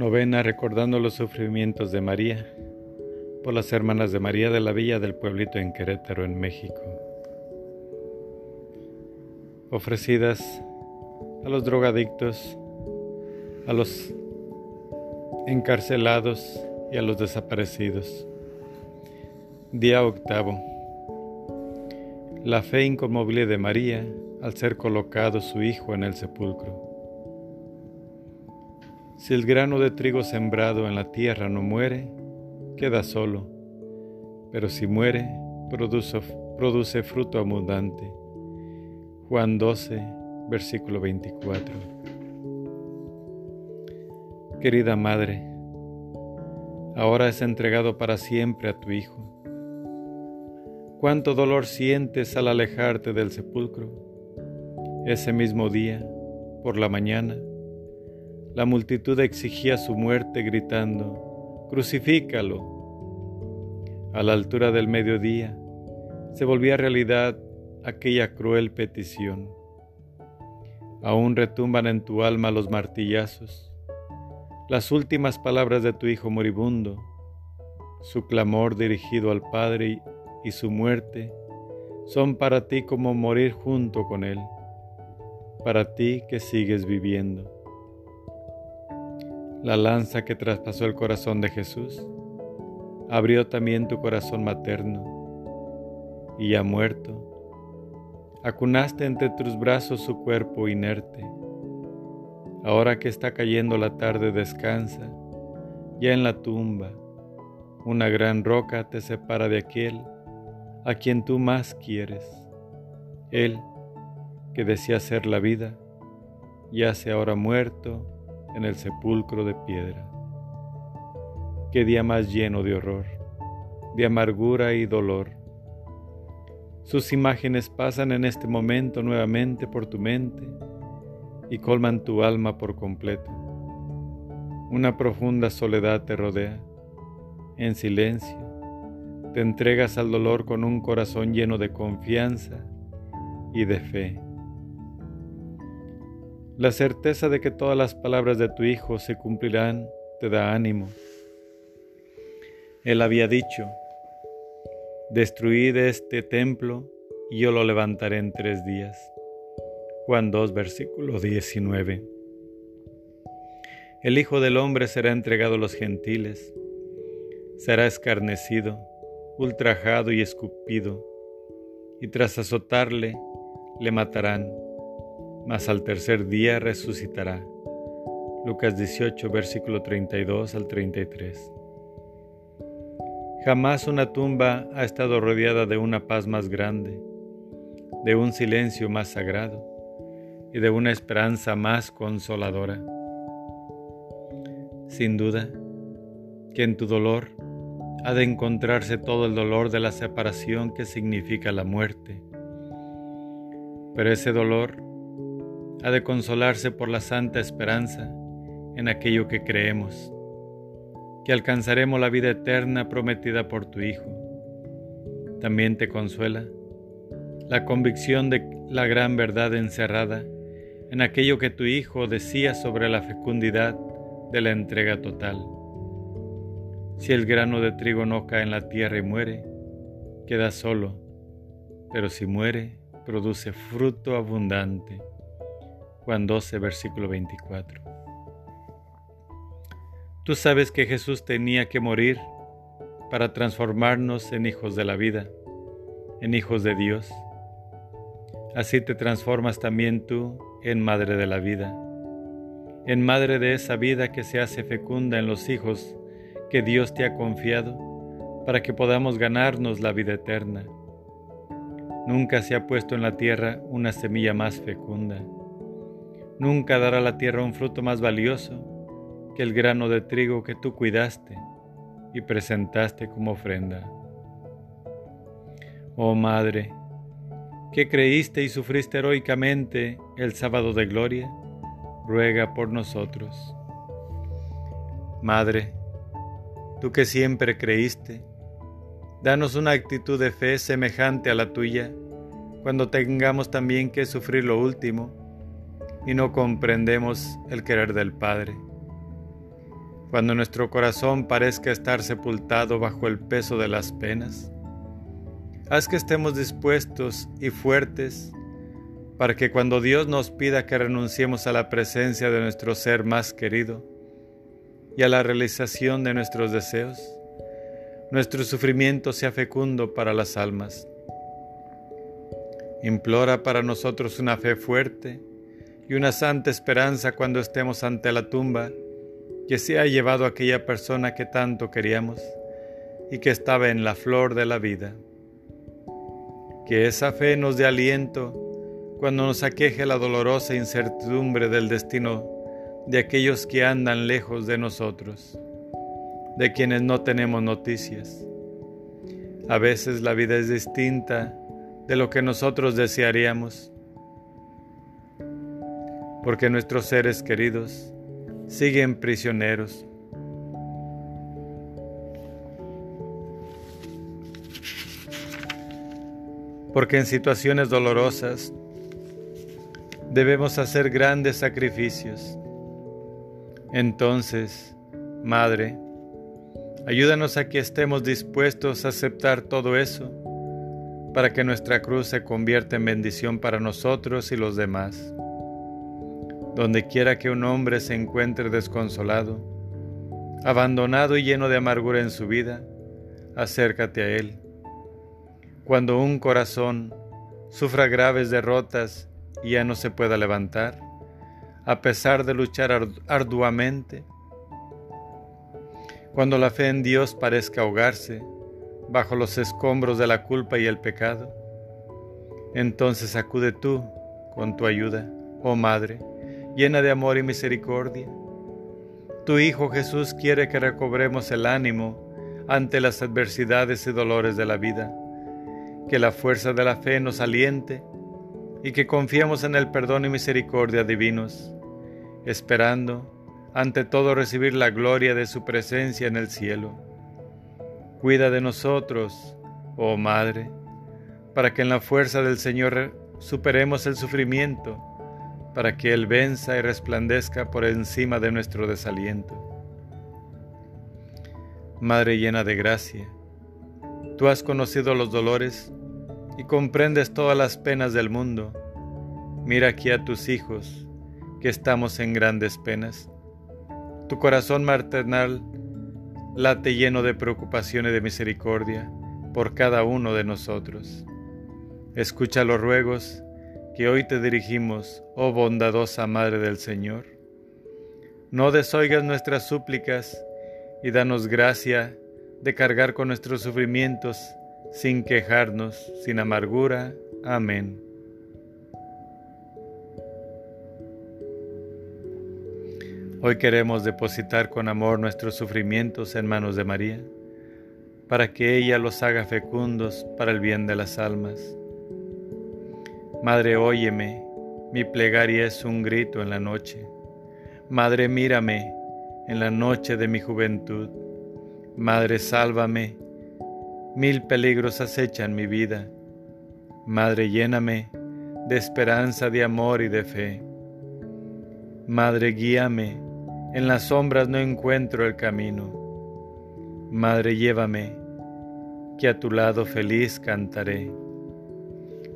Novena recordando los sufrimientos de María por las hermanas de María de la Villa del pueblito en Querétaro, en México. Ofrecidas a los drogadictos, a los encarcelados y a los desaparecidos. Día octavo. La fe inconmovible de María al ser colocado su hijo en el sepulcro. Si el grano de trigo sembrado en la tierra no muere, queda solo, pero si muere, produce, fruto abundante. Juan 12, versículo 24. Querida Madre, ahora es entregado para siempre a tu Hijo. Cuánto dolor sientes al alejarte del sepulcro. Ese mismo día, por la mañana, la multitud exigía su muerte gritando, crucifícalo. A la altura del mediodía se volvía realidad aquella cruel petición. Aún retumban en tu alma los martillazos, las últimas palabras de tu hijo moribundo, su clamor dirigido al Padre y su muerte son para ti como morir junto con Él, para ti que sigues viviendo. La lanza que traspasó el corazón de Jesús abrió también tu corazón materno y ya muerto, acunaste entre tus brazos su cuerpo inerte. Ahora que está cayendo la tarde descansa, ya en la tumba, una gran roca te separa de aquel a quien tú más quieres. Él, que decía ser la vida, yace ahora muerto en el sepulcro de piedra. Qué día más lleno de horror, de amargura y dolor. Sus imágenes pasan en este momento nuevamente por tu mente y colman tu alma por completo. Una profunda soledad te rodea. En silencio, te entregas al dolor con un corazón lleno de confianza y de fe. La certeza de que todas las palabras de tu Hijo se cumplirán te da ánimo. Él había dicho, destruid este templo y yo lo levantaré en tres días. Juan 2, versículo 19. El Hijo del Hombre será entregado a los gentiles, será escarnecido, ultrajado y escupido, y tras azotarle, le matarán mas al tercer día resucitará. Lucas 18, versículo 32 al 33. Jamás una tumba ha estado rodeada de una paz más grande, de un silencio más sagrado y de una esperanza más consoladora. Sin duda, que en tu dolor ha de encontrarse todo el dolor de la separación que significa la muerte. Pero ese dolor ha de consolarse por la santa esperanza en aquello que creemos, que alcanzaremos la vida eterna prometida por tu Hijo. También te consuela la convicción de la gran verdad encerrada en aquello que tu Hijo decía sobre la fecundidad de la entrega total. Si el grano de trigo no cae en la tierra y muere, queda solo, pero si muere, produce fruto abundante. Juan 12, versículo 24. Tú sabes que Jesús tenía que morir para transformarnos en hijos de la vida, en hijos de Dios. Así te transformas también tú en madre de la vida, en madre de esa vida que se hace fecunda en los hijos que Dios te ha confiado para que podamos ganarnos la vida eterna. Nunca se ha puesto en la tierra una semilla más fecunda Nunca dará la tierra un fruto más valioso que el grano de trigo que tú cuidaste y presentaste como ofrenda. Oh Madre, que creíste y sufriste heroicamente el sábado de gloria, ruega por nosotros. Madre, tú que siempre creíste, danos una actitud de fe semejante a la tuya cuando tengamos también que sufrir lo último y no comprendemos el querer del Padre. cuando nuestro corazón parezca estar sepultado bajo el peso de las penas. Haz que estemos dispuestos y fuertes para que cuando Dios nos pida que renunciemos a la presencia de nuestro ser más querido y a la realización de nuestros deseos, nuestro sufrimiento sea fecundo para las almas. Implora para nosotros una fe fuerte y una santa esperanza cuando estemos ante la tumba que se ha llevado aquella persona que tanto queríamos y que estaba en la flor de la vida. Que esa fe nos dé aliento cuando nos aqueje la dolorosa incertidumbre del destino de aquellos que andan lejos de nosotros de quienes no tenemos noticias. A veces la vida es distinta de lo que nosotros desearíamos, porque nuestros seres queridos siguen prisioneros. Porque en situaciones dolorosas debemos hacer grandes sacrificios. Entonces, Madre, Ayúdanos a que estemos dispuestos a aceptar todo eso para que nuestra cruz se convierta en bendición para nosotros y los demás. Donde quiera que un hombre se encuentre desconsolado, abandonado y lleno de amargura en su vida, acércate a Él. Cuando un corazón sufra graves derrotas y ya no se pueda levantar, a pesar de luchar arduamente, cuando la fe en Dios parezca ahogarse bajo los escombros de la culpa y el pecado, entonces acude tú con tu ayuda, oh Madre, llena de amor y misericordia. Tu Hijo Jesús quiere que recobremos el ánimo ante las adversidades y dolores de la vida, que la fuerza de la fe nos aliente y que confiemos en el perdón y misericordia divinos, esperando ante todo recibir la gloria de su presencia en el cielo. Cuida de nosotros, oh Madre, para que en la fuerza del Señor superemos el sufrimiento, para que Él venza y resplandezca por encima de nuestro desaliento. Madre llena de gracia, tú has conocido los dolores y comprendes todas las penas del mundo. Mira aquí a tus hijos, que estamos en grandes penas tu corazón maternal late lleno de preocupación y de misericordia por cada uno de nosotros. Escucha los ruegos que hoy te dirigimos, oh bondadosa Madre del Señor. No desoigas nuestras súplicas y danos gracia de cargar con nuestros sufrimientos sin quejarnos, sin amargura. Amén. Hoy queremos depositar con amor nuestros sufrimientos en manos de María, para que ella los haga fecundos para el bien de las almas. Madre, óyeme, mi plegaria es un grito en la noche. Madre, mírame en la noche de mi juventud. Madre, sálvame, mil peligros acechan mi vida. Madre, lléname de esperanza, de amor y de fe. Madre, guíame en las sombras no encuentro el camino. Madre, llévame, que a tu lado feliz cantaré.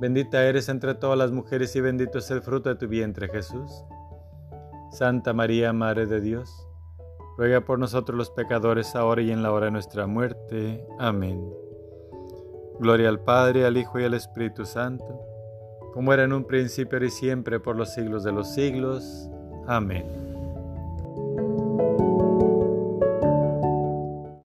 Bendita eres entre todas las mujeres y bendito es el fruto de tu vientre Jesús. Santa María, Madre de Dios, ruega por nosotros los pecadores, ahora y en la hora de nuestra muerte. Amén. Gloria al Padre, al Hijo y al Espíritu Santo, como era en un principio y siempre, por los siglos de los siglos. Amén.